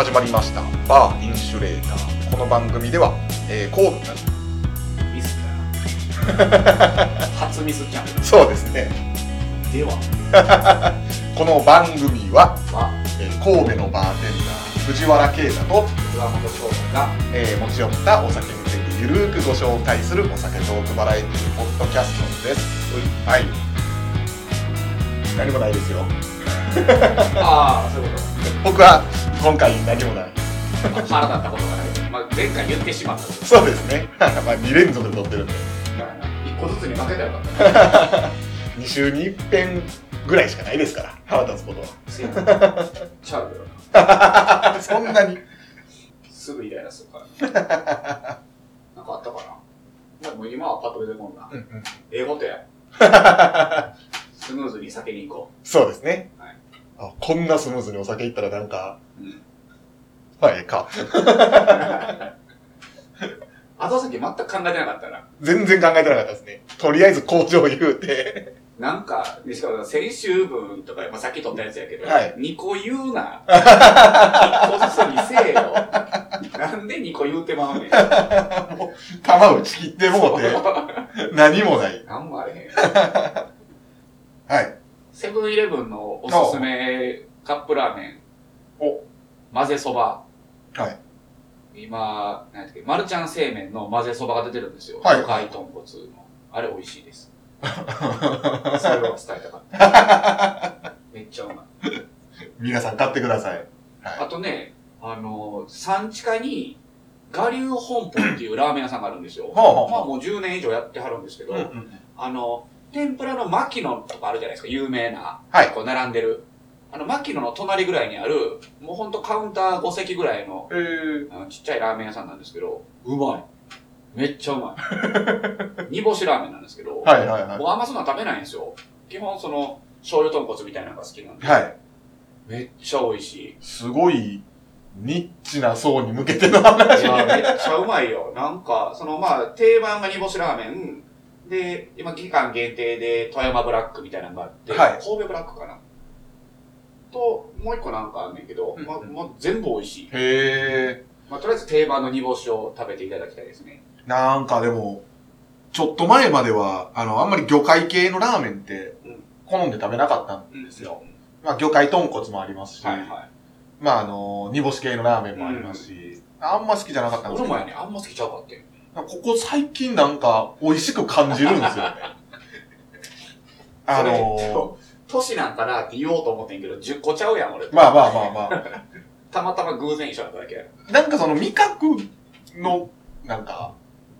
始まりました。バーインシュレーター。この番組では、えー、神戸ミスだな 初ミスチャンネそうですね。ルでは。この番組は、はえー神戸のバーテンダー藤原啓太と、岩本翔太がえー持ち寄ったお酒についてゆるーくご紹介するお酒トークバラエティポッドキャストです。はい。何もないですよ。ああそういうこ僕は今回何もない。とまあ腹立ったことがない、まあ、前回言ってしまった。そうですね。まあ2連続で撮ってるんで。一個ずつに分けたらよかった。な2週に1遍ぐらいしかないですから腹立つことは。ちゃうよなそんなに。すぐイライラするから。なんかあったかな？でも今はパッと出てこんな。うんうん。英語とや。スムーズに酒に行こそうですね。はいあこんなスムーズにお酒いったらなんか、まあええか。後先全く考えてなかったな全然考えてなかったですね。とりあえず工場言うて。なんか、でしかも先週分とか、まあ、さっき撮ったやつやけど、はい2個言うな。1個ずつにせえよ。なんで2個言うてまうねん。玉打ち切ってもうて、何もない。なんもあれへん。はい。セブンイレブンのおすすめカップラーメン。お混ぜそば。はい。今、なんだっけ、マルちゃん製麺の混ぜそばが出てるんですよ。はい魚介豚骨の。あれ美味しいです。それを伝えたかった。めっちゃうまい。皆さん買ってください。あとね、あの、産地下に、我流本舗っていうラーメン屋さんがあるんですよ。ほうほうほうまあもう10年以上やってはるんですけど、うんうんあの、天ぷらの牧野とかあるじゃないですか、有名な。はいこう並んでる。あの、牧野の隣ぐらいにある、もうほんとカウンター5席ぐらいのえー、あのちっちゃいラーメン屋さんなんですけど、うまい。めっちゃうまい。煮干しラーメンなんですけど、はいはいはい。僕あんまそんな食べないんですよ。基本その、醤油豚骨みたいなのが好きなんで。はい。めっちゃ美味しい。すごい、ニッチな層に向けての話いや、めっちゃうまいよ。なんか、そのまあ、定番が煮干しラーメン。で、今期間限定で富山ブラックみたいなのがあって、はい神戸ブラックかな。と、もう一個なんかあんねんけど、うんうんまあ、もう全部美味しい。へえ。まあ、とりあえず定番の煮干しを食べていただきたいですね。なんかでも、ちょっと前までは、あの、あんまり魚介系のラーメンってうん、好んで食べなかったんですよ。まあ、魚介豚骨もありますし、はいはい。まあ、あの、煮干し系のラーメンもありますし、あんま好きじゃなかったんですけど、俺もやね、あんま好きちゃうかってん。ここ最近なんか美味しく感じるんですよね。あの年なんかなって言おうと思ってんけど、10個ちゃうやん、俺。まあまあまあまあ。たまたま偶然一緒だっただけや。なんかその味覚の、なんか、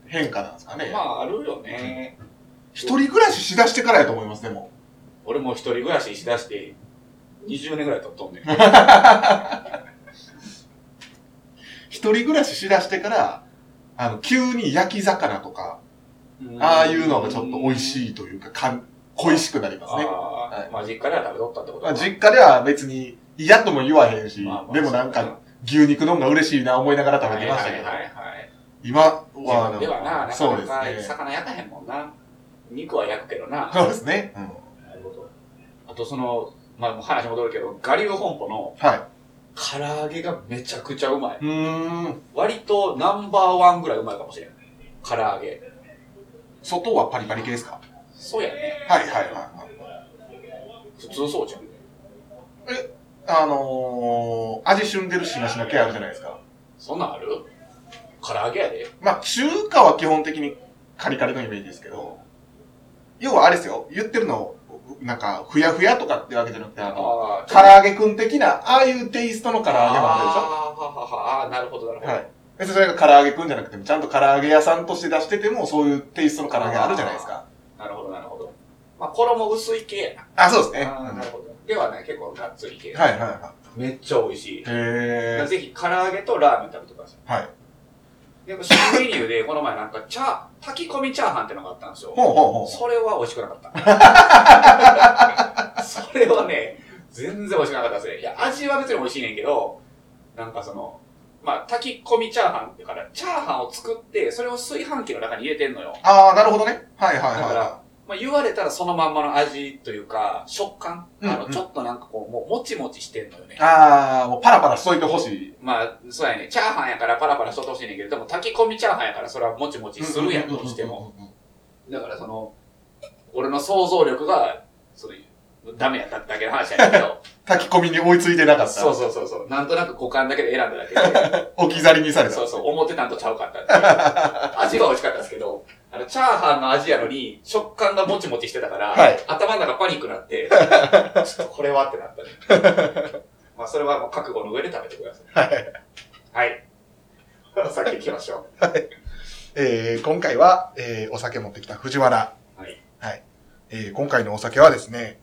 変化なんですかね。まあ、あるよね。一人暮らししだしてからやと思います、でも。俺も一人暮らししだして、20年ぐらい経っとんねん。一人暮らししだしてから、あの、急に焼き魚とか、ああいうのがちょっと美味いしいというか、かん恋しくなりますね。あはいあ、まあ実家では食べとったってことまあ、か実家では別に嫌とも言わへんし、まあまあでもなんか、牛肉の方が嬉しいな思いながら食べてましたけど、はいはいはいはい。今はではな、なそうかなかですね。魚焼かへんもんな。肉は焼くけどな。そうですね。うん。なるほど。あとその、まあ話戻るけど、我流本舗のはい。唐揚げがめちゃくちゃうまい。うーん。割とナンバーワンぐらいうまいかもしれん。唐揚げ。外はパリパリ系ですか？そうやね。はいはいはいはい。普通そうじゃん。あのー、味しゅんでるしなしな系あるじゃないですか。そんなんある？唐揚げやで。まあ、中華は基本的にカリカリのイメージですけど、要はあれですよ、言ってるの、なんか、ふやふやとかってわけじゃなくて、あの、あ唐揚げくん的な、ああいうテイストの唐揚げもああーはははあーなるほどなるほど。るでしょはい。別にそれが唐揚げくんじゃなくても、ちゃんと唐揚げ屋さんとして出してても、そういうテイストの唐揚げあるじゃないですか。なるほどなるほど。まあ衣薄い系やな。あ、そうですね。なるほど。ではね、結構がっつり系。はいはいはめっちゃ美味しいい。。へぜひ唐揚げとラーメン食べてください。ー。はい。でも新メニューでこの前なんかチャー、炊き込みチャーハンってのがあったんですよ。ほうほうほう。それは美味しくなかった。それはね、全然美味しくなかったですね。いや、味は別に美味しいねんけど、なんかその、まあ、炊き込みチャーハンってから、チャーハンを作って、それを炊飯器の中に入れてんのよ。ああ、なるほどね。はいはいだかはら、まあ、言われたらそのまんまの味というか、食感、あの、うんうんちょっとなんかこう、もう、もちもちしてんのよね。あー、もうパラパラしといてほしい。まあ、そうやね。チャーハンやからパラパラしとってほしいねんけど、でも炊き込みチャーハンやからそれはもちもちするやん、どうしても。だからその、俺の想像力が、それ、ダメやっただけの話やけど、炊き込みに追いついてなかった。そうそうそうそう。なんとなく五感だけで選んだだけで、置き去りにされた。そうそう、思ってたんとちゃうかった。味は美味しかったんですけど、あの、チャーハンの味やのに、食感がもちもちしてたから、はい頭の中パニックになって、ちょっとこれはってなったね。まあ、それはもう覚悟の上で食べてください。はい。先行きましょえー、今回は、えー、お酒持ってきた藤原。はい。はい。えー、今回のお酒はですね、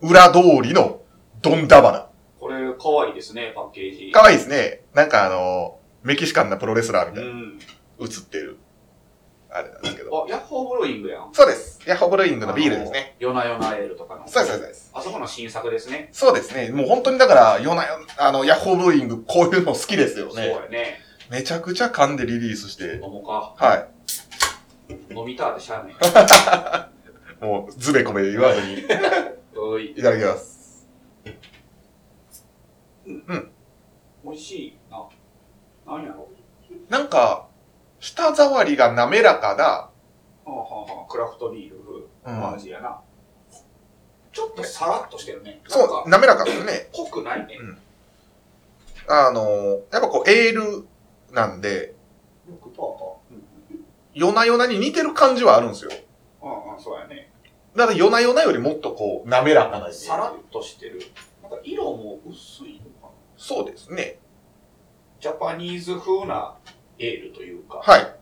裏通りのドンダバナ。う。これ、可愛いですね、パッケージ。かわいいですね。なんかあの、メキシカンなプロレスラーみたいな、うん。映ってる、あれなんですけど。あ、ヤッホーブローイングやん。そうです。ヤッホーブルーイングのビールですね。夜な夜なエールとかの。そうです、そうです。あそこの新作ですね。そうですね。もう本当にだから、夜な夜、あの、ヤッホーブルーイング、こういうの好きですよそうね。やね。めちゃくちゃ噛んでリリースして飲、もうか。は飲みたってしゃあない。い。もう、ズベコベ言わずに、い おい。ただきます。美味しいな。何やろ？なんか、舌触りが滑らかな、はあ、はあはあ、クラフトビールうんの味やな。ちょっとさらっとしてるね。そう、か、滑らかですね。濃くないね。あのー、やっぱこう、エールなんで、6%か。うん。夜な夜なに似てる感じはあるんですよ。ああ、そうやね。だから夜な夜なよりもっとこう、滑らかなさらっとしてる。なんか色も薄いのかな。そうですね。ジャパニーズ風なエールというか。はい。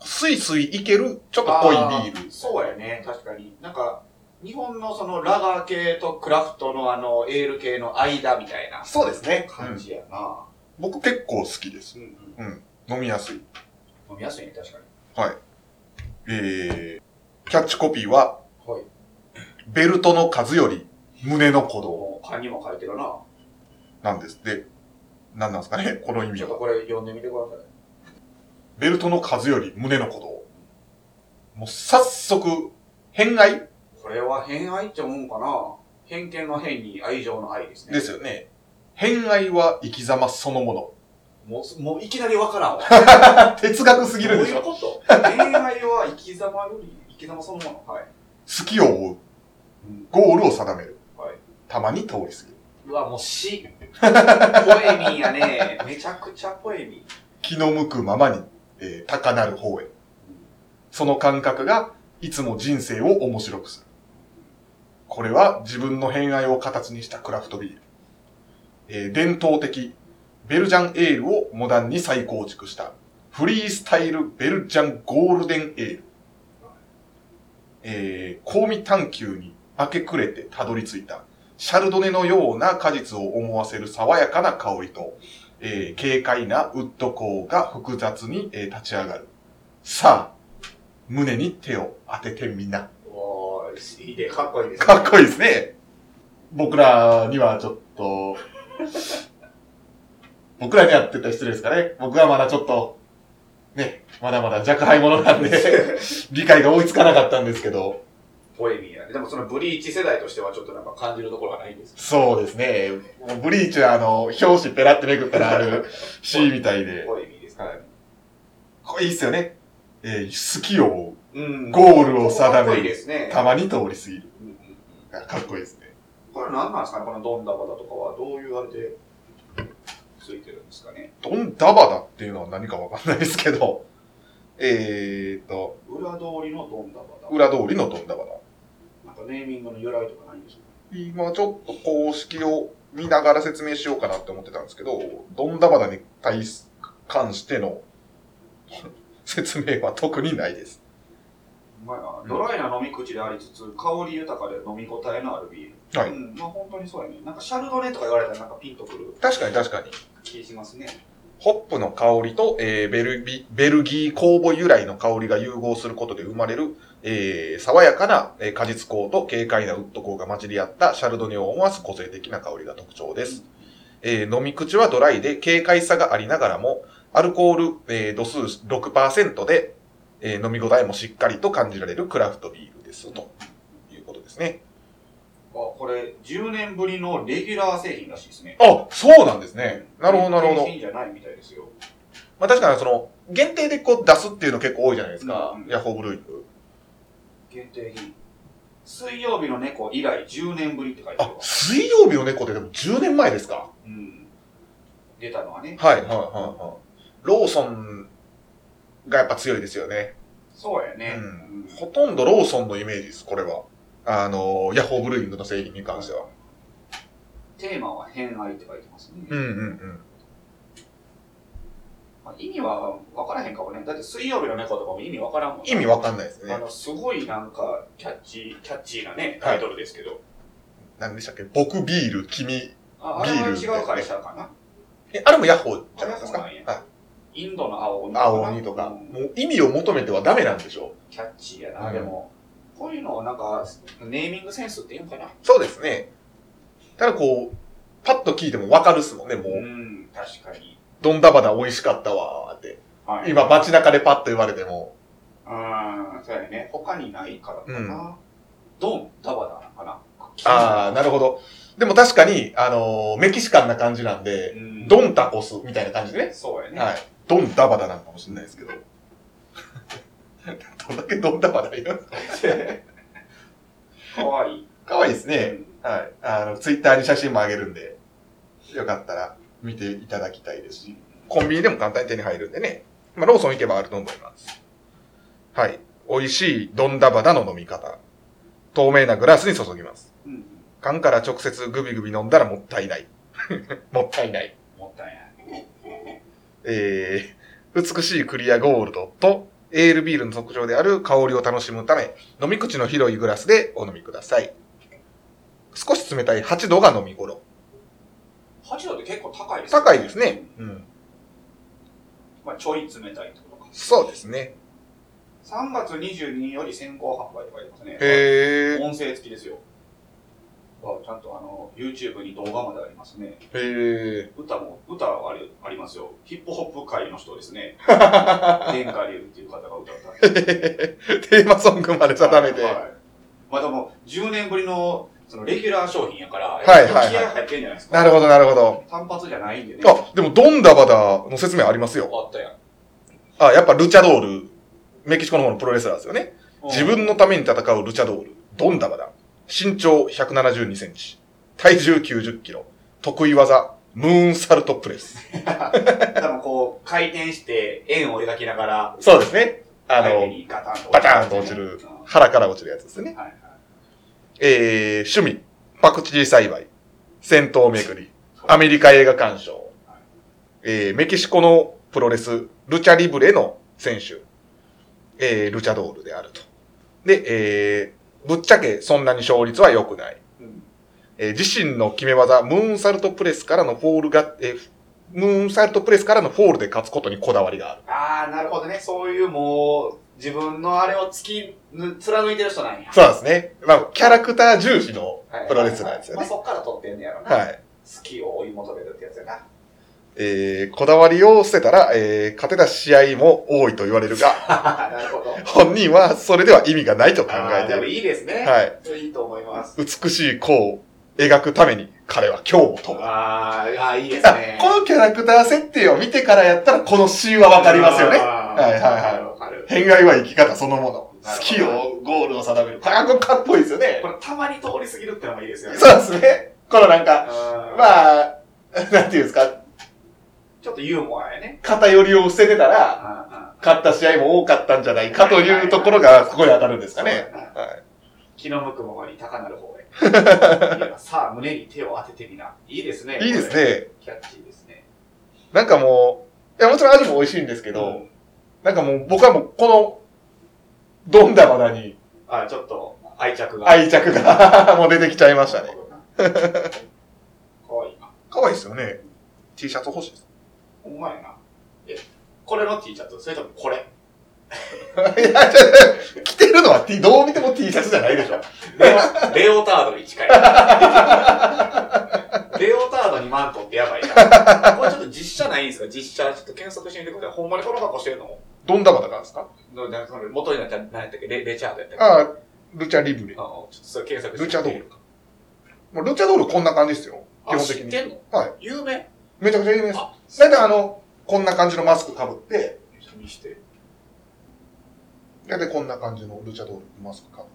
スイスイいける、ちょっと濃いビーあル。そうやね、確かに。なんか、日本のそのラガー系とクラフトのあの、エール系の間みたいなそうですね。感じやな。僕結構好きです。うんうん。うん。飲みやすい。飲みやすいね、確かに。はい。えー、キャッチコピーは、はい。ベルトの数より胸の鼓動もう、缶にも書いてるな。なんですって。何なんですかね？この意味は。ちょっとこれ読んでみてください。ベルトの数より胸の鼓動。もう早速、偏愛？これは偏愛って思うんかな？偏見の偏に愛情の愛ですね。ですよね。偏愛は生き様そのもの。もうす、もういきなりわからんわ。哲学すぎるでしょどういうこと？恋愛は生き様より生き様そのものはい。好きを追う。うんゴールを定める。はい。たまに通り過ぎる。うわ、もう詩。ポエミーやね。めちゃくちゃポエミー。気の向くままに、えー高なる方へ。その感覚が、いつも人生を面白くする。これは自分の偏愛を形にしたクラフトビール。えー伝統的、ベルジャンエールをモダンに再構築した、フリースタイルベルジャンゴールデンエール。えー、香味探求に明け暮れてたどり着いた、シャルドネのような果実を思わせる爽やかな香りと、えー軽快なウッドコーが複雑に、えー立ち上がる。さあ、胸に手を当ててみな。おー、いいで、かっこいいです、かっこいいですね。僕らにはちょっと、僕らにはって言ったら失礼ですかね。僕はまだちょっと、ね、まだまだ若輩者なんで、理解が追いつかなかったんですけど、ポエミーやね。でもそのブリーチ世代としてはちょっとなんか感じるところがないんですそうですね。ブリーチはあの、表紙ペラってめくったらある C みたいで、ポエミですかね。これいいっすよね。えー好きを。ゴールを定かっこいいめる。ですね。たまに通り過ぎる。かっこいいですね。これ何なんですかねこのドンダバダとかはどういうあれでついてるんですかねドンダバダっていうのは何かわかんないですけど、えーと、裏通りのドンダバダ。裏通りのドンダバダ。なんかネーミングの由来とかないんですか？今ちょっと公式を見ながら説明しようかなって思ってたんですけど、ドンダバダに対し関しての 説明は特にないです。まあ、ドライな飲み口でありつつ、香り豊かで飲み応えのあるビール。はいうん、まあ本当にそうやね。なんかシャルドネとか言われたらなんかピンとくる確かに確かに。気しますね。ホップの香りと、えーベルビベルギー酵母由来の香りが融合することで生まれる、えー爽やかな、えー果実香と軽快なウッド香が混じり合ったシャルドネを思わす個性的な香りが特徴です。えー飲み口はドライで軽快さがありながらも、アルコール、えー度数6%で、えー飲み応えもしっかりと感じられるクラフトビールですということですね。あ、これ、10年ぶりのレギュラー製品らしいですね。あ、そうなんですね。なるほど、なるほど。製品じゃないみたいですよ。まあ確かにその、限定でこう出すっていうの結構多いじゃないですか。うんうんヤホーブルー。限定品。水曜日の猫以来10年ぶりって書いてある水曜日の猫ってでも10年前ですか？うん。出たのはね。はい、はい、はい、はい。ローソンがやっぱ強いですよね。そうやね。うんほとんどローソンのイメージです、これは。あの、ヤホーブルーイングの製品に関しては。テーマは偏愛って書いてますね。うんうんうん。まあ、意味は分からへんかもね。だって水曜日の猫とかも意味分からんもん意味わかんないですねあ。の、すごいなんか、キャッチー、キャッチーなね、タイトルですけど。何でしたっけ？僕ビール、君。あ、あれは違う会社かな。え、あれもヤホーじゃないですか？はインドの青鬼い。青鬼とか。うんもう意味を求めてはダメなんでしょキャッチーやな、うんでも。こういうのをなんか、ネーミングセンスって言うんかな？そうですね。ただこう、パッと聞いてもわかるっすもんね、もう。うん、確かに。どんだばだ美味しかったわーって。はい。今街中でパッと言われても。うん、そうやね。他にないからかな。うんドン、ダバダなのかな。ああ、なるほど。でも確かに、あのーメキシカンな感じなんで、うんドンタコスみたいな感じでね。そうやね。はい。ドンダバダなのかもしれないですけど。どんだけドンダバダ言う かわいい。かわいいですね。はい。あの、ツイッターに写真もあげるんで、よかったら見ていただきたいですし、コンビニでも簡単に手に入るんでね。まあ、ローソン行けばあると思います。はい。美味しいドンダバダの飲み方。透明なグラスに注ぎます。うん。うん。缶から直接グビグビ飲んだらもったいない。もったいない。もったいない。えー、美しいクリアゴールドと、エールビールの特徴である香りを楽しむため、飲み口の広いグラスでお飲みください。少し冷たい8度が飲み頃。8度って結構高いですね高いですね。うん。まあ、ちょい冷たいってことか。そうですね。3月22日より先行販売って書いてますね。へー。音声付きですよ。あちゃんとあの、YouTube に動画までありますね。へー。歌も、歌はありありますよ。ヒップホップ界の人ですね。天下流っていう方が歌った。テーマソングまで定めて。はいまあでも、10年ぶりの、その、レギュラー商品やから、はいはいはい気合入ってんじゃないですか。なるほど、なるほど。単発じゃないんでね。あ、でも、ドンダバダの説明ありますよ。あったやん。あ、やっぱルチャドール。メキシコの方のプロレスラーですよね。自分のために戦うルチャドール。ドンダバダ。身長172センチ。体重90キロ。得意技、ムーンサルトプレス。多分こう、回転して円を描きながら、そうですね。あの、バターンと落ちる腹から落ちるやつですねい。はい。えー、趣味、パクチー栽培、戦闘巡り、アメリカ映画鑑賞、えー、メキシコのプロレス、ルチャリブレの選手、えー、ルチャドールであると。で、えー、ぶっちゃけそんなに勝率は良くない。うんえー自身の決め技、ムーンサルトプレスからのフォールが、えームーンサルトプレスからのフォールで勝つことにこだわりがある。ああ、なるほどね。そういうもう、自分のあれを突きぬ、貫いてる人なんや。そうですね。まあ、キャラクター重視のプロレスなんですよまあね。そっから取ってんねやろな。はい。好きを追い求めるってやつやな。えー、こだわりを捨てたら、えー、勝てた試合も多いと言われるが、なるほど。本人はそれでは意味がないと考えている。いいですね。はい。いいと思います。美しい弧を描くために彼は今日を飛ぶ。あーあー、いいですあね。このキャラクター設定を見てからやったらこのシーンはわかりますよね。はいはいはいわかる。偏愛は生き方そのもの。好きをゴールを定める。これはかっこいいですよねこ。れたまに通り過ぎるってのもいいですよね。そうですね。このなんか、あまあ、なんていうんですか、ちょっとユーモアやね。偏りを捨ててたら、勝った試合も多かったんじゃないかというところが、ここに当たるんですーかね。気の向くままに高なる方へ。さあ、胸に手を当ててみな。いいですね。いいです。ね。キャッチーですね。なんかもう、いや、もちろん味も美味しいんですけど、うんなんかもう僕はもうこの、ドンダバダにあ、ちょっと愛着が。愛着が もう出てきちゃいましたね。かわいいな。可愛いですよね。T シャツ欲しいです。ほんまやな。え、これの T シャツ？それともこれ？いや、ちょ着てるのは T、どう見ても T シャツじゃないでしょ。レオレオタードに近い。レオタードにマントってやばいな。これちょっと実写ないんですか？実写。ちょっと検索してみてください。ほんまにこの格好してるの？ドンダバダからですか？元になったら何やったっけレレチャードやったっけああ、ルチャリブレ。あちょっとそれ検索してルチャドールか。もうルチャドールこんな感じですよ。基あ、本的に。知ってんの？はい。有名？めちゃくちゃ有名です。あ、だいたいあの、こんな感じのマスク被って、見して。だいたいこんな感じのルチャドールマスク被って、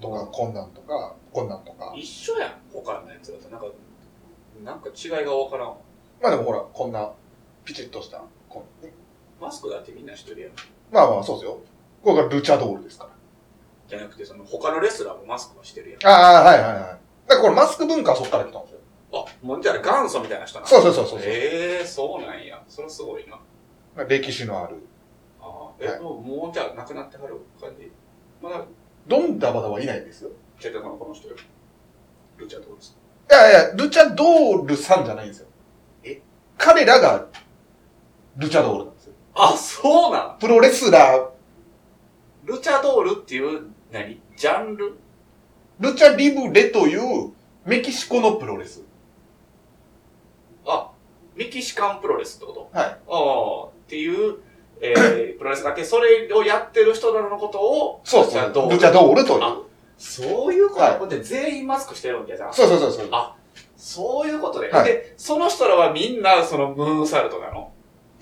とか、こんなんとか、こんなんとか。一緒やん、他のやつだと。なんか、なんか違いがわからんわ。まあでもほら、こんな、ピチッとした、こんねマスクだってみんな知ってるやん。まあまあ、そうですよ。これがルチャドールですから。じゃなくて、その他のレスラーもマスクはしてるやん。ああ、はいはいはい。だからこれマスク文化はそっから来たんですよ。あ、もうじゃあ元祖みたいな人なの？そうそうそうそう。ええー、そうなんや。それすごいな。歴史のある。あーえ、はいもうもうじゃあ亡くなってはる感じ？まだ、ドンダバダはいないですよ。チェッタのこの人よ。ルチャどうですかいやいや、ルチャドールさんじゃないんですよ。え？彼らが、ルチャドールなんですよ。あ、そうなん？プロレスラー、ルチャドールっていう、何？ジャンル？ルチャリブレという、メキシコのプロレス。あ、メキシカンプロレスってこと？はい。ああ、っていう、えー、プロレスだけ、それをやってる人らのことを、そうそう。ルチャドールルチャドールという。あそういうこと、はい全員マスクしてるんじゃじゃん。そうそうそうそう。あそういうことで。はいで、その人らはみんな、そのムーンサルトなの？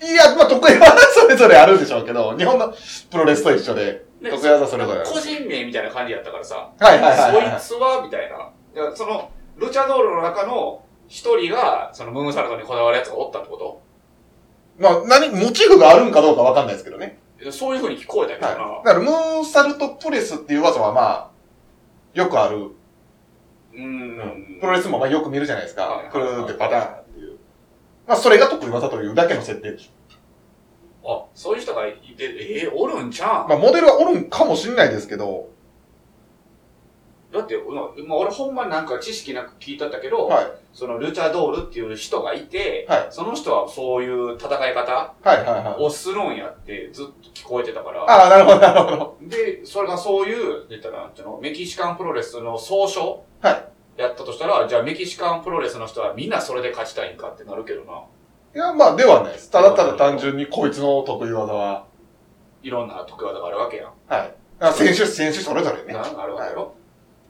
いや、まあ、得意技 それぞれあるんでしょうけど、日本のプロレスと一緒で、ね得意技それぞれある。個人名みたいな感じやったからさ、はいはいはいはい。そいつは、みたいな。いやその、ルチャドールの中の一人が、そのムーンサルトにこだわるやつがおったってこまあ、何、モチーフがあるんかどうかわかんないですけどね。とそういう風に聞こえたけどな。はい。だから、ムーンサルトプレスっていう技はまあ、よくある。うーん。プロレスもまあよく見るじゃないですはいか。くるーってパターン。まあ、それが得意技というだけの設定でしあ、そういう人がいて、えー、おるんちゃょ。ん？まあ、モデルはおるんかもしんないですけど、だって、まあ、俺ほんまになんか知識なく聞いたったけど、はい。そのルチャドールっていう人がいて、はいその人はそういう戦い方。をするんやってずっと聞こえてたから、ああ、なるほどなるほど。で、それがそういう、言ったらメキシカンプロレスの総称はいやったとしたら、じゃあメキシカンプロレスの人はみんなそれで勝ちたいんかってなるけどな。いや、まあ、ではないです。ただただ単純にこいつの得意技は、いろんな得意技があるわけやん。はい。あ選手、選手それぞれね。なあるわけやろ。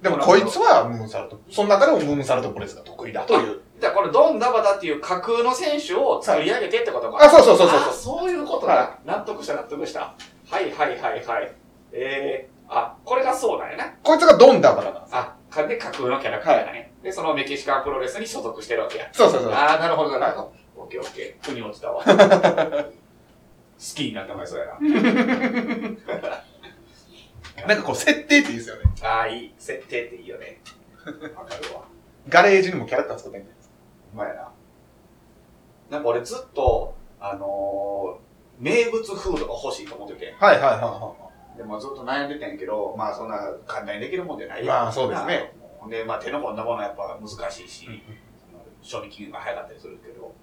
でも、こいつはムーンサルト。その中でもムーンサルトプレスが得意だという。じゃあこれドンダバダっていう架空の選手を作り上げてってことか。あ、そうそうそうそうあそういうことだ、は納得した納得した。はいはいはいはい。えー、あ、これがそうなんやな。こいつがドンダバダなんです。あ、かで架空のキャラクターだね。で、そのメキシカンプロレスに所属してるわけや。そうそうそう。ああ、なるほどなるほど。オッケーオッケー。腑に落ちたわ。好きになってまいそうや なんかこう、設定っていいですよね。な。ああ、いい。設定っていいよね。わかるわ。ガレージにもキャラクター作ってんじゃないですか。うまいな。なんか俺ずっと、あのー、名物フードが欲しいと思ってて。はいはいはいはでもずっと悩んでたんやけど、まあそんな簡単にできるもんじゃないまあそうですね。ほんで、まあ手の込んだものはやっぱ難しいし、い。その賞味期限が早かったりするけど、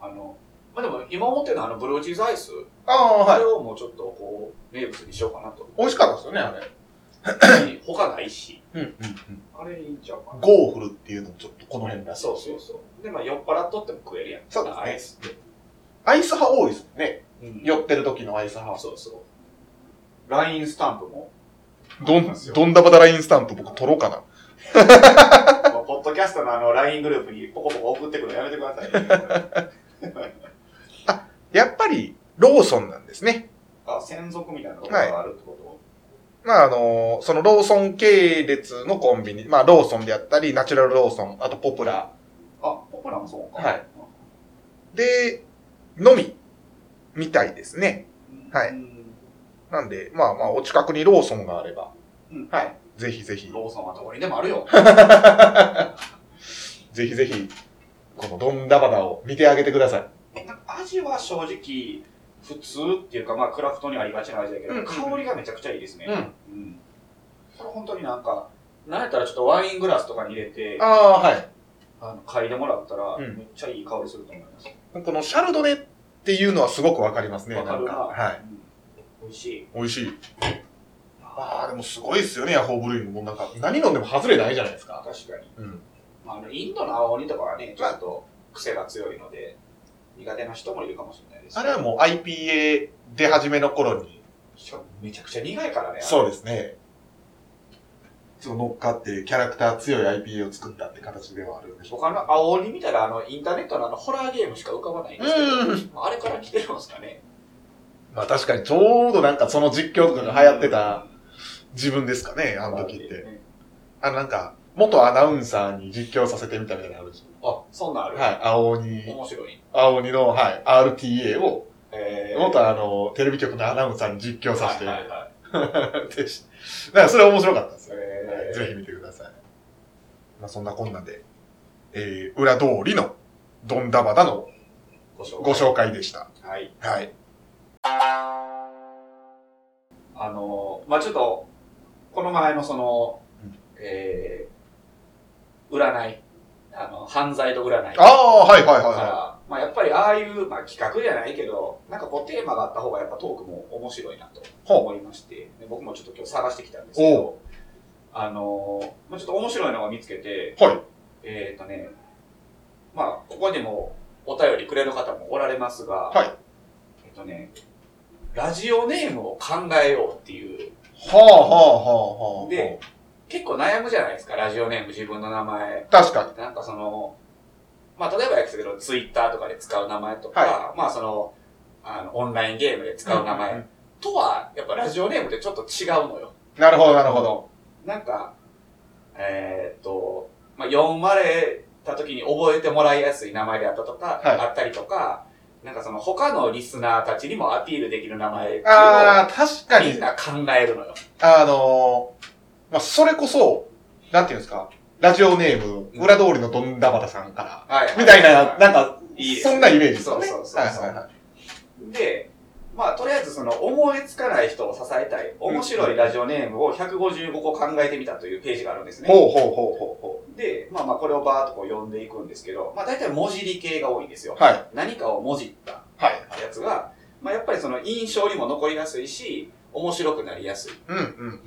あの、まあでも今思ってるのはあのブルーチーズアイス、ああ、はいあれ。をもうちょっとこう、名物にしようかなと。美味しかったですよね、あれ。他ないし、うんうんうん。あれいいんちゃうかな。ゴーフルっていうのもちょっとこの辺らしい。そうそうそう。で、まあ酔っ払っとっても食えるやん。そうですねアイスって。アイス派多いですもんね。うん酔ってる時のアイス派。そうそう。ラインスタンプも、どんどんだばだラインスタンプ僕取ろうかな。ポッドキャストのあの LINE グループにポコポコ送ってくるのやめてください、ね。やっぱり、ローソンなんですね。あ、専属みたいなところがあるってこと、まああのそのローソン系列のコンビニ、まあローソンであったり、ナチュラルローソン、あとポプラあ、ポプラもそうか。はいで、のみ、みたいですね。はいうんなんで、まあまあお近くにローソンがあれば、うんはい。ぜひぜひ、ローソンはどこにでもあるよ。ぜひぜひ、このドンダバダを見てあげてください。なんか味は正直、普通っていうか、まあクラフトにありがちな味だけど、うんうん香りがめちゃくちゃいいですね。うん。うん。これ本当になんか、なんやったらちょっとワイングラスとかに入れて、ああ、はい。あの嗅いでもらったら、うんめっちゃいい香りすると思います。このシャルドネっていうのはすごくわかりますね。わかるな。んはい。うん美味しい。美味しい。ああ、でもすごいですよね、ヤホーブルーイングもなんか、何飲んでも外れないじゃないですか。確かに。うん。まあ、あのインドの青鬼とかはね、ちょっと癖が強いので、苦手な人もいるかもしれないです。あれはもう IPA 出始めの頃にしかもめちゃくちゃ苦いからね。そうですね。ちょっと乗っかってキャラクター強い IPA を作ったって形ではあるんでしょう他の青鬼見たらあのインターネットのあのホラーゲームしか浮かばないんですけど、うん。あれから来てるんですかね。まあ確かにちょうどなんかその実況とかが流行ってた自分ですかね、あの時って。ね。あのなんか、元アナウンサーに実況させてみたみたいなのあるんですよ。あ、そんなんある。はい、青鬼、面白い。青鬼の、はい、RTA を、え元あの、テレビ局のアナウンサーに実況させて、はいはいはい。でしだからそれ面白かったですよ。えーぜひ見てください。まあそんなこんなで、えー、裏通りのドンダバダの。ご紹介でした。はい。はい。あの、まあちょっと、この前のその、うんえー、占い、あの、犯罪と占い。ああ、はいはいはいかはら、まあやっぱりああいう、まあ企画じゃないけど、なんかこうテーマがあった方がやっぱトークも面白いなと思いまして、で僕もちょっと今日探してきたんですけど、あのー、まあちょっと面白いのが見つけて、い。はい。えっ、とね、まあここにもお便りくれる方もおられますが、はいえっ、とね、ラジオネームを考えようっていう、はあはあはあはあ。で、結構悩むじゃないですか、ラジオネーム自分の名前。確かに。なんかその、まあ、例えばですけど、ツイッターとかで使う名前とか、はまあ、その、あの、オンラインゲームで使う名前、とは、やっぱラジオネームってちょっと違うのよ。なるほど、なるほど。なんか、えーっと、まあ、読まれた時に覚えてもらいやすい名前であったとか、はいあったりとか、なんかその他のリスナーたちにもアピールできる名前っていうのああ、確かに、をみんな考えるのよ。あのー、まあ、それこそ、なんていうんですか、ラジオネーム、裏通りのどんだばたさんから、はいみたいな、なんか、いいですそんなイメージですよね。そうそうそうそう。はいはいはい。で、まあ、とりあえずその思いつかない人を支えたい、面白いラジオネームを155個考えてみたというページがあるんですね。ほうほうほうほうほで、まあまあこれをバーっとこう読んでいくんですけど、まあ大体文字り系が多いんですよ。う。はい。何かを文字ったはい。やつが、まあやっぱりその印象にも残りやすいし、面白くなりやすいうんうんう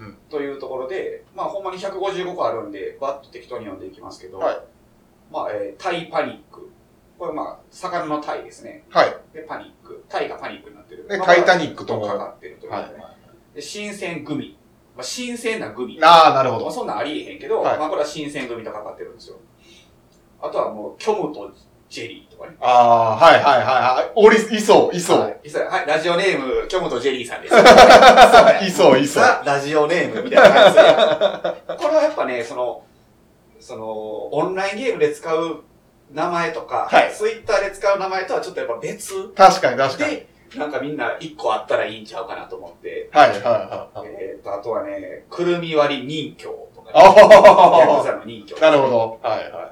ん。というところで、まあほんまに155個あるんで、バッと適当に読んでいきますけど、はいまあ、えータイパニック。これまあ、魚のタイですね。はい。で、パニック。タイがパニックになってる。で、まあタイタニックとも。はかかってるということで、で新鮮グミ。まあ、新鮮なグミ。ああ、なるほまあ、ど。そんなんありえへんけど、はいまあこれは新鮮グミとかかってるんですよ。あとはもう、虚無とジェリーとかね。ああ、はいはいはいはい。おり、いそう、いそう。はい。いそうはい、ラジオネーム、虚無とジェリーさんです。いそう、いそう。ザ・ラジオネームみたいな感じで。これはやっぱね、その、その、オンラインゲームで使う名前とか、はいツイッターで使う名前とはちょっとやっぱ別確かに確かに。で、なんかみんな一個あったらいいんちゃうかなと思って、はいはいはいはい。えっ、と、あとはね、くるみ割り人形とか、ね、あヤクあザの人形、なるほ。ど。はいはい。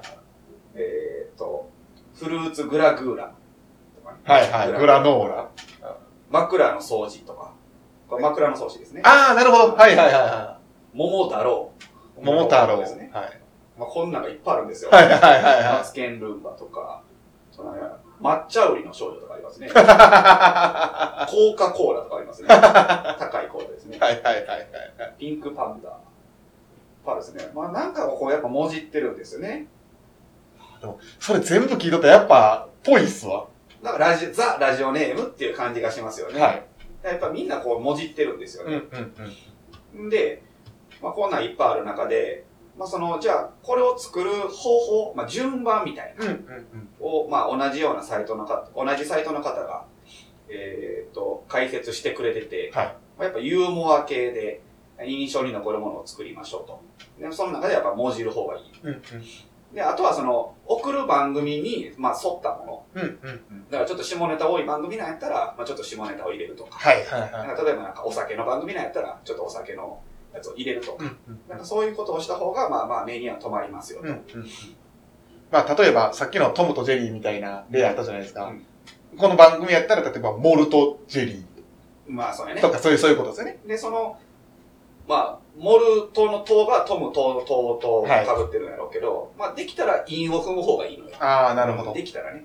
えっ、と、フルーツグラグーラね、はいはい。グラノーラ。枕の掃除とか、これ枕の掃除ですね。ああ、なるほど。はいはいはいは桃太郎。い。桃太郎。ですね。はい。まあ、こんなのがいっぱいあるんですよ。はいはいはいはマツケンルンバとか、その抹茶売りの少女とかありますね。い。コーカ・コーラとかありますね。高いコーラですね。はいはいはいはい。ピンクパンダ。いっぱいですね。まあなんかをこうやっぱもじってるんですよね。それ全部聞いとったらやっぱ、ぽいっすわ。だからラジザ・ラジオネームっていう感じがしますよね。はい。やっぱみんなこうもじってるんですようんうね。んで、まあこんなんいっぱいある中で、まあその、じゃあこれを作る方法、まあ順番みたいな。を、まあ、同じようなサイトの方、同じサイトの方が、えっ、と、解説してくれてて、はいまあやっぱユーモア系で印象に残るものを作りましょうと。でその中でやっぱ文字る方がいい。うん。うんで、あとはその、送る番組に、まあ、沿ったもの。うん。うんうん。だからちょっと下ネタ多い番組なんやったら、まあ、ちょっと下ネタを入れるとか。はいはいはい。例えばなんかお酒の番組なんやったら、ちょっとお酒のやつを入れるとなんかそういうことをした方が、まあまあ目には留まりますよと。まあ、例えば、さっきのトムとジェリーみたいな例あったじゃないですか。うんこの番組やったら、例えば、モルトジェリまあそうやねーと。か、そういう、そういうことですよね。で、その、まあ、モルトの塔がトムトの塔とはい被ってるんやろうけど、まあ、できたら韻を踏む方がいいのよ。ああ、なるほど。できたらね。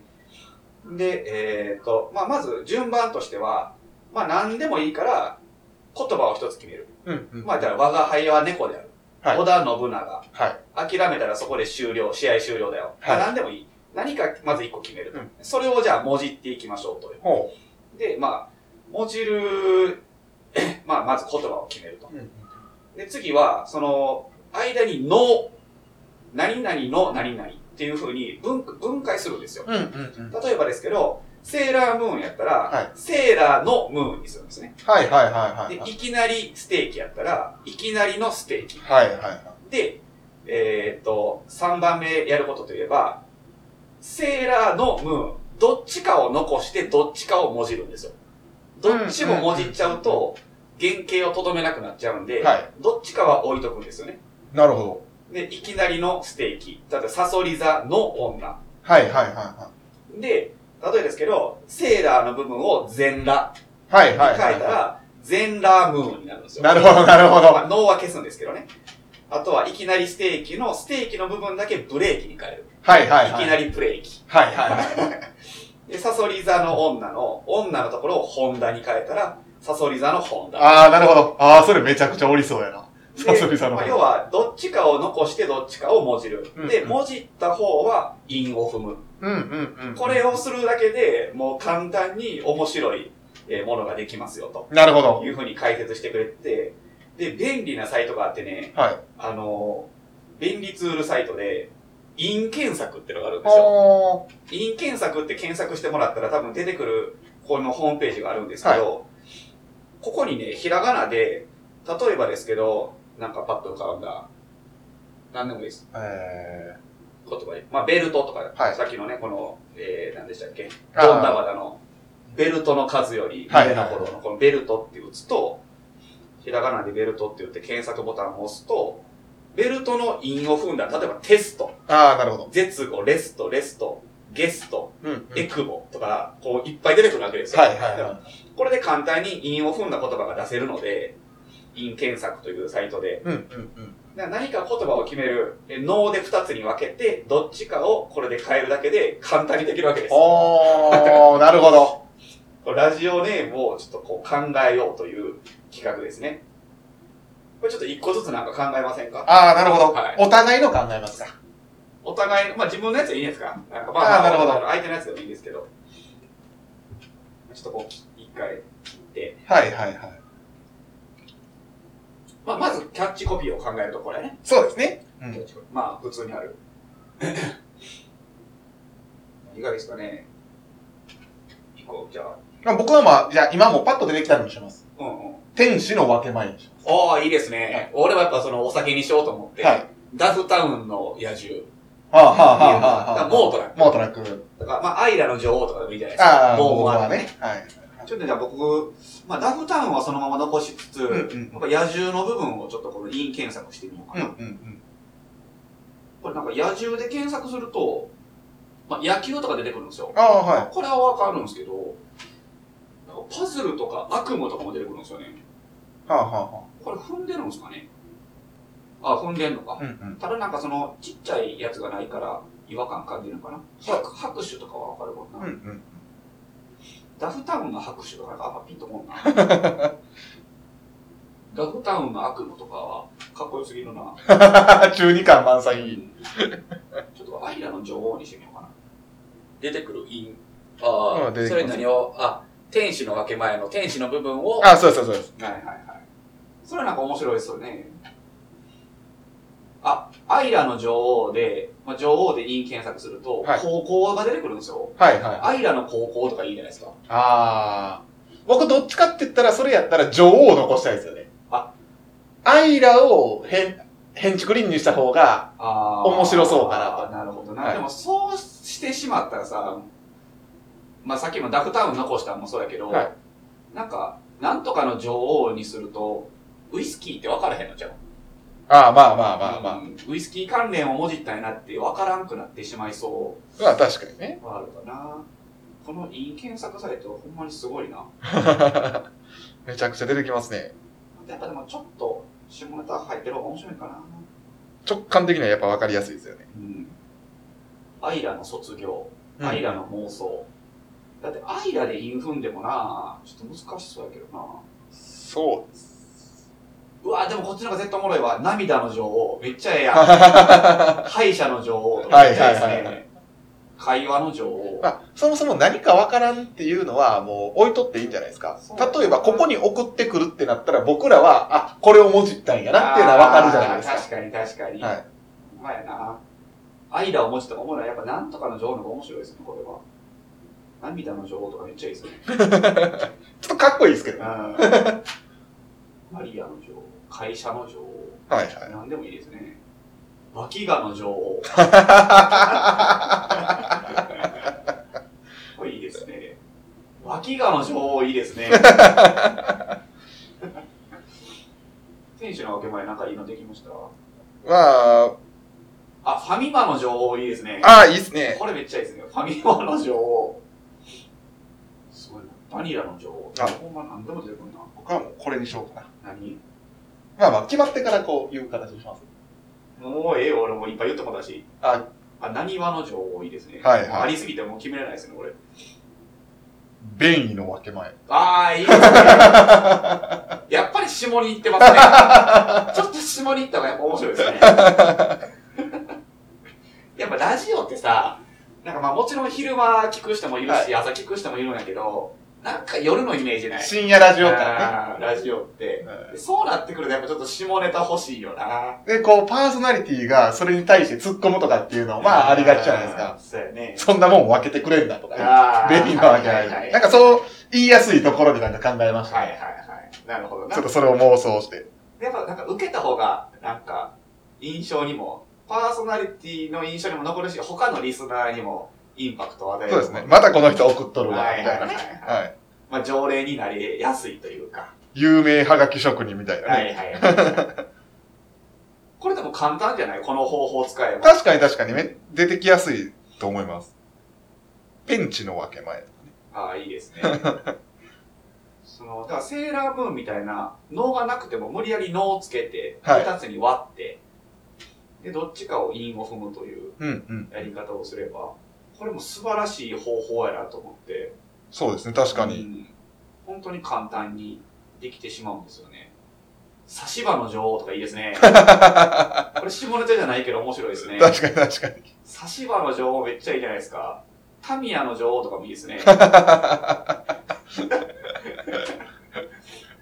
で、えっ、と、まあ、まず順番としては、まあ、何でもいいから、言葉を一つ決める。うんうん。まあ、じゃあ、我が輩は猫である。はい織田信長。はい。諦めたらそこで終了、試合終了だよ。まあはい何でもいい。何かまず一個決める。うんそれをじゃあ、もじっていきましょうと。ほで、まあ、もじる まあ、まず言葉を決めると。うんで、次は、その、間にの、何々の何々っていう風に分分解するんですよ。うんうんうん。例えばですけど、セーラームーンやったら、はいセーラーのムーンにするんですね。はいはいはいはいで、はい。いきなりステーキやったら、いきなりのステーキ。はいはいはい。で、えーっと、3番目やることといえば、セーラーのムーン、どっちかを残してどっちかをもじるんですよ。どっちももじっちゃうと、原型をとどめなくなっちゃうんで、はいどっちかは置いとくんですよね。なるほど。で、いきなりのステーキ。例えば、サソリ座の女。はいはいはいはで、例えですけど、セーラーの部分を全裸い。はいにはい変えたら、全裸ムーンになるんですい。よ。なるほどなるほまあ、ど。脳は消すんですけどね。あとは、いきなりステーキの、ステーキの部分だけブレーキに変える。はいはいはい。いきなりブレーキ。はいはいはい。で、サソリ座の女の、女のところをホンダに変えたら、サソリ座のホンダ。ああ、なるほど。ああ、それめちゃくちゃおりそうやな。でサソリ座のまあ要は、どっちかを残してどっちかをもじる。で、うんうんもじった方は、韻を踏む。うんうんうん。これをするだけで、もう簡単に面白いえーものができますよ、となるほど。いうふうに解説してくれて、で、便利なサイトがあってね、はい。あのー、便利ツールサイトで、印検索ってのがあるんですよ。おー。印検索って検索してもらったら多分出てくるこのホームページがあるんですけど、ここにね、ひらがなで、例えばですけど、なんかパッと浮かんだ、何でもいいです。え言葉で。まあ、ベルトとか、はいさっきのね、この、えー、何でしたっけ？ドンダバダの、ベルトの数より、はい上の頃のこのベルトって打つと、ひらがなでベルトって言って検索ボタンを押すと、ベルトの韻を踏んだ、例えばテスト、ー、ああ、なるほど。絶語、レスト、レスト、ゲスト、うん、うん。エクボとか、こういっぱい出てくるわけですよ。はいはいはこれで簡単に韻を踏んだ言葉が出せるので、韻検索というサイトで、い。うんうんうん。な何か言葉を決める、え脳で二つに分けて、どっちかをこれで変えるだけで簡単にできるわけです。おー、なるほど。ラジオネームをちょっとこう考えようという企画ですね。これちょっと一個ずつなんか考えませんか？ああ、なるほど。はいお互いの考えますか。お互いの、まあ自分のやつでいいですか？なんかまあ、あーなるほどまあ相手のやつでもいいですけど。ちょっとこう、一回切って。はいはいはい。まあまずキャッチコピーを考えるとこれね。そうですね。うん。キャッチコピーまあ普通にある。いいですかね一個、じゃあ。まあ、僕はまあ、じゃあ今もうパッと出てきたのにします。うんうん。天使の分け前にします。ああ、いいですね。俺はやっぱそのお酒にしようと思って、はい。ダフタウンの野獣。はあはあはあはあはあ。モートラックモートラック。とか、まあ、アイラの女王とかでもいいじゃないですか。ああ、ボーンはモーはね。はい。ちょっとじゃあ僕、まあ、ダフタウンはそのまま残しつつ、うんうんやっぱ野獣の部分をちょっとこのイン検索してみようかな。うんうんうん。これなんか野獣で検索すると、まあ、野球とか出てくるんですよ。ああ、はこれはわかるんですけど、なんかパズルとか悪夢とかも出てくるんですよね。い。はあはあはこれ踏んでるんですかね？あ、踏んでんのか。あ。うんうん。ただなんかその、ちっちゃいやつがないから違和感感じるのかな？拍拍手とかはわかるもんな。うんうん。ダフタウンの拍手とかなんかあんまピンとこんな。ダフタウンの悪夢とかはかっこよすぎるな。中二感満載。ちょっとアイラの女王にしてみようかな。出てくるイン。ああ、それ何を、あ、天使の分け前の天使の部分を。あ、そうそうです。はいはいはい。それなんか面白いですよね。あ、アイラの女王で、まあ、女王でイン検索すると、はい高校が出てくるんですよ。はいはい。アイラの高校とかいいじゃないですか。ああ。僕どっちかって言ったら、それやったら女王を残したいですよね。あ。アイラを変、変築林にした方が、あ面白そうかなとなるほどな。はいでもそうしてしまったらさ、まあさっきのダフタウン残したのもそうやけど、はいなんか、なんとかの女王にすると、ウイスキーって分からへんのちゃう？ああ、まあまあまあまうんウイスキー関連をもじったんやなって分からんくなってしまいそあ。まあ確かにね。うはあるかな。このいい検索サイトほんまにすごいな。めちゃくちゃ出てきますね。やっぱでもちょっと下ネタ入ってる方が面白いかな。直感的にはやっぱ分かりやすいですよね。うん。アイラの卒業。うんアイラの妄想。だって、アイラでイン踏んでもな、ちょっと難しそうやけどな。そうです。うわ、でもこっちの方が絶対おもろいわ。涙の女王。めっちゃええやん。敗者の女王とかめっちゃええですね。会話の女王。まあ、そもそも何かわからんっていうのはもう置いとっていいんじゃないですか。例えばここに送ってくるってなったら僕らは、あ、これをもじったんやなっていうのはわかるじゃないですか。確かに確かに。はい。ほんまやな。間を持ちとか思うのはやっぱなんとかの女王の方が面白いですね、これは。涙の女王とかめっちゃいいですね。ちょっとかっこいいですけど。マリアの女王、会社の女王、いはい。なんでもいいですね。脇がの女王。これいいですね。脇がの女王いいですね。選手の分け前なんかいいのできました？まあ、あ、ファミマの女王いいですね。ああ、いいっすね。これめっちゃいいですね。ファミマの女王。すごいな。バニラの女王。あほんま何でも出てくるな。僕はもうこれにしようかな。何？まあまあ、決まってからこういう形にします。もうええよ、俺もいっぱい言ってもらったし。あ、あ、何話の女王いいですね。はいはいありすぎてもう決めれないですね、これ。便意の分け前。ああ、いいですね。やっぱり下に行ってますね。ちょっと下に行った方がやっぱ面白いですね。やっぱラジオってさ、なんかまあもちろん昼間聞く人もいるし、は朝聞く人もいるんやけど、なんか夜のイメージない。深夜ラジオ感ね。ラジオって。はいそうなってくるとやっぱちょっと下ネタ欲しいよな。で、こう、パーソナリティがそれに対して突っ込むとかっていうのは、まあ、ありがちじゃないですか。そうやね。そんなもん分けてくれんだとかね。便利なわけな。はいはいはいいなんかそう、言いやすいところでなんか考えましたね。はいはいはい。なるほどな。ちょっとそれを妄想して。やっぱなんか受けた方が、なんか、印象にも、パーソナリティの印象にも残るし、他のリスナーにもインパクトを与える。そうですね。またこの人送っとるわ、はいはいはいみたいなね。はい。はい。まあ、条例になりやすいというか。有名はがき職人みたいなはいね。はいはい。これでも簡単じゃない？この方法を使えば。確かに確かにめ出てきやすいと思います。ペンチの分け前とかね。ああ、いいですね。その、だからセーラームーンみたいな、脳がなくても無理やり脳をつけて、はい二つに割って、で、どっちかを韻を踏むという。やり方をすれば、これも素晴らしい方法やなと思って。そうですね、確かに。うん本当に簡単にできてしまうんですよね。差し歯の女王とかいいですね。これ下ネタじゃないけど面白いですね。確かに確かに。差し歯の女王めっちゃいいじゃないですか。タミヤの女王とかもいいですね。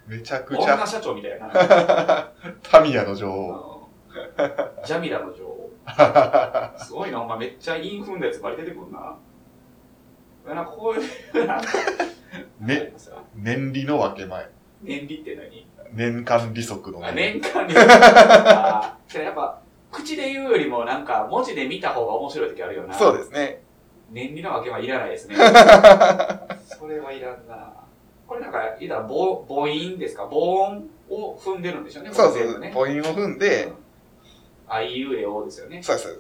めちゃくちゃ、女社長みたいな。タミヤの女あ王。のジャミラの女王。すごいな、お前めっちゃインフンだやつばり出てくるな。なんかこういう、なんか、ね、年利の分け前。年利って何？年間利息のあ年。年間に。あーやっぱ、口で言うよりもなんか文字で見た方が面白い時あるよな。そうですね。年利のわけはいらないですね。それはいらんな。これなんか、いだ母母音ですか？母音を踏んでるんでしょうね。そうそう。ね。母音を踏んで、あいうえおですよね。そうですそう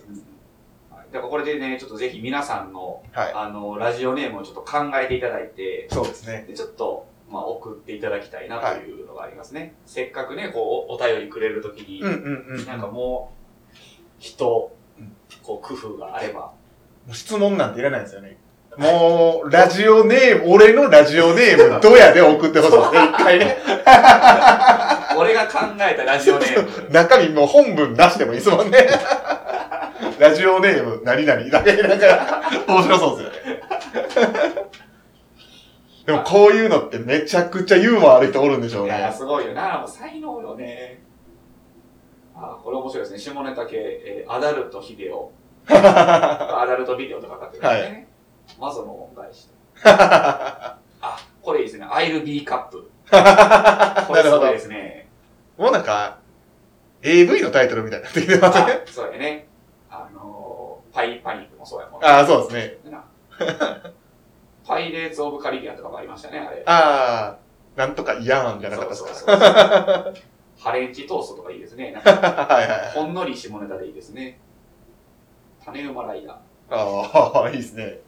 だからこれでね、ちょっとぜひ皆さんの、はい。あの、ラジオネームをちょっと考えていただいて、そうですね。でちょっと、まあ、送っていただきたいなというのがありますね。せっかくね、こう、おお便りくれるときに、うんうんうん。なんかもう、人うん、こう、工夫があれば。もう質問なんていらないんですよね。もう、ラジオネーム、俺のラジオネーム、どやで送ってほしいですね、一回ね。俺が考えたラジオネーム。中身もう本文出してもいいですもんね。ラジオネーム、何々だけなんか、面白そうですよね。でもこういうのってめちゃくちゃユーモアある人おるんでしょういやー、ね。すごいよな。もう才能よね。あーこれ面白いですね。下ネタ系、えーアダルトヒデオ。アダルトビデオとかかってるんですね。マゾの恩返し。あ、これいいですね。I'll be カップ。これすごいですね。もうなんか、AV のタイトルみたいになってきてますあね。そうやね。あのー、パイパニックもそうやもんね。ああ、そうですね。な パイレーツ・オブ・カリビアンとかもありましたね、あれ。ああ、なんとか嫌なんじゃなかったですか。そうそうそう ハレンチトーストとかいいですね。はいはいはい。ほんのり下ネタでいいですね。種馬ライダー。ああ、いいですね。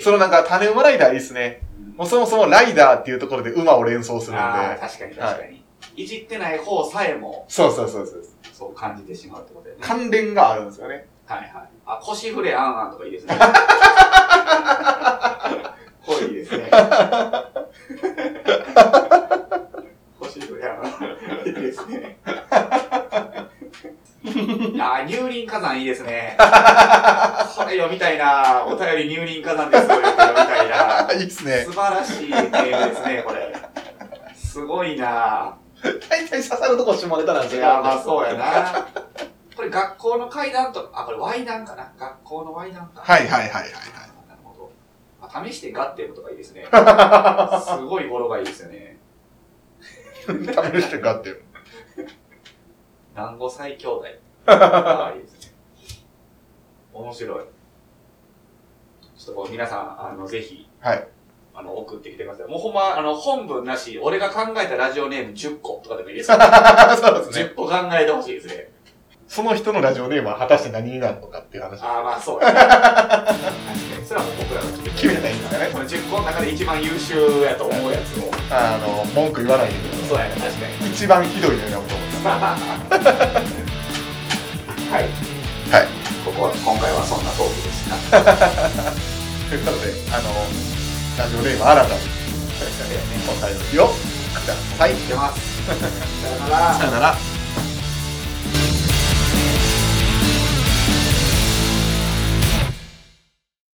そのなんか、種馬ライダーいいですね。うんもうそもそもライダーっていうところで馬を連想するんああ、で。確かに確かに、い。じってない方さえも、そうそうそうそう。そう感じてしまうってことだよね。関連があるんですよね。はいはい。あ、腰振れあんあんとかいいですね。これいいですね。腰振れあんあん。いいですね。あー、乳輪火山いいですね。これ読みたいなお便り乳輪火山です。読みたいな いいっすね素。晴らしいゲームですね、これ。すごいな 大体刺さるとこ下ネタなんですよ。いや、まあそうやなこれ学校の階段とか、あ、これ Y 段かな？学校の Y 段か。はいはいはいはいはい。なるほど。あ試してガッテムとかいいですね。すごい語呂がいいですよね。試してかってる。南郷最兄弟。ああ、いいですね。面白い。ちょっとこう皆さん、あの、ぜひ、はい。あの、送ってきてください。もうほんま、あの、本文なし、俺が考えたラジオネーム10個とかでもいいですよ。そうですね。10個考えてほしいですね。その人のラジオネームは果たして何になるのかっていう話。ああ、まあそうやね。それはもう僕らが決めたらいいんですかね。この10個の中で一番優秀やと思うやつを。あの、文句言わないでくださそうやね、確かに。い。一番ひどいの選ぶと思います。はい。はい。ここは、今回はそんなトークでした。ということで、あの、ラジオネーム新たにお便りをください。出ます。さよなら。さよなら。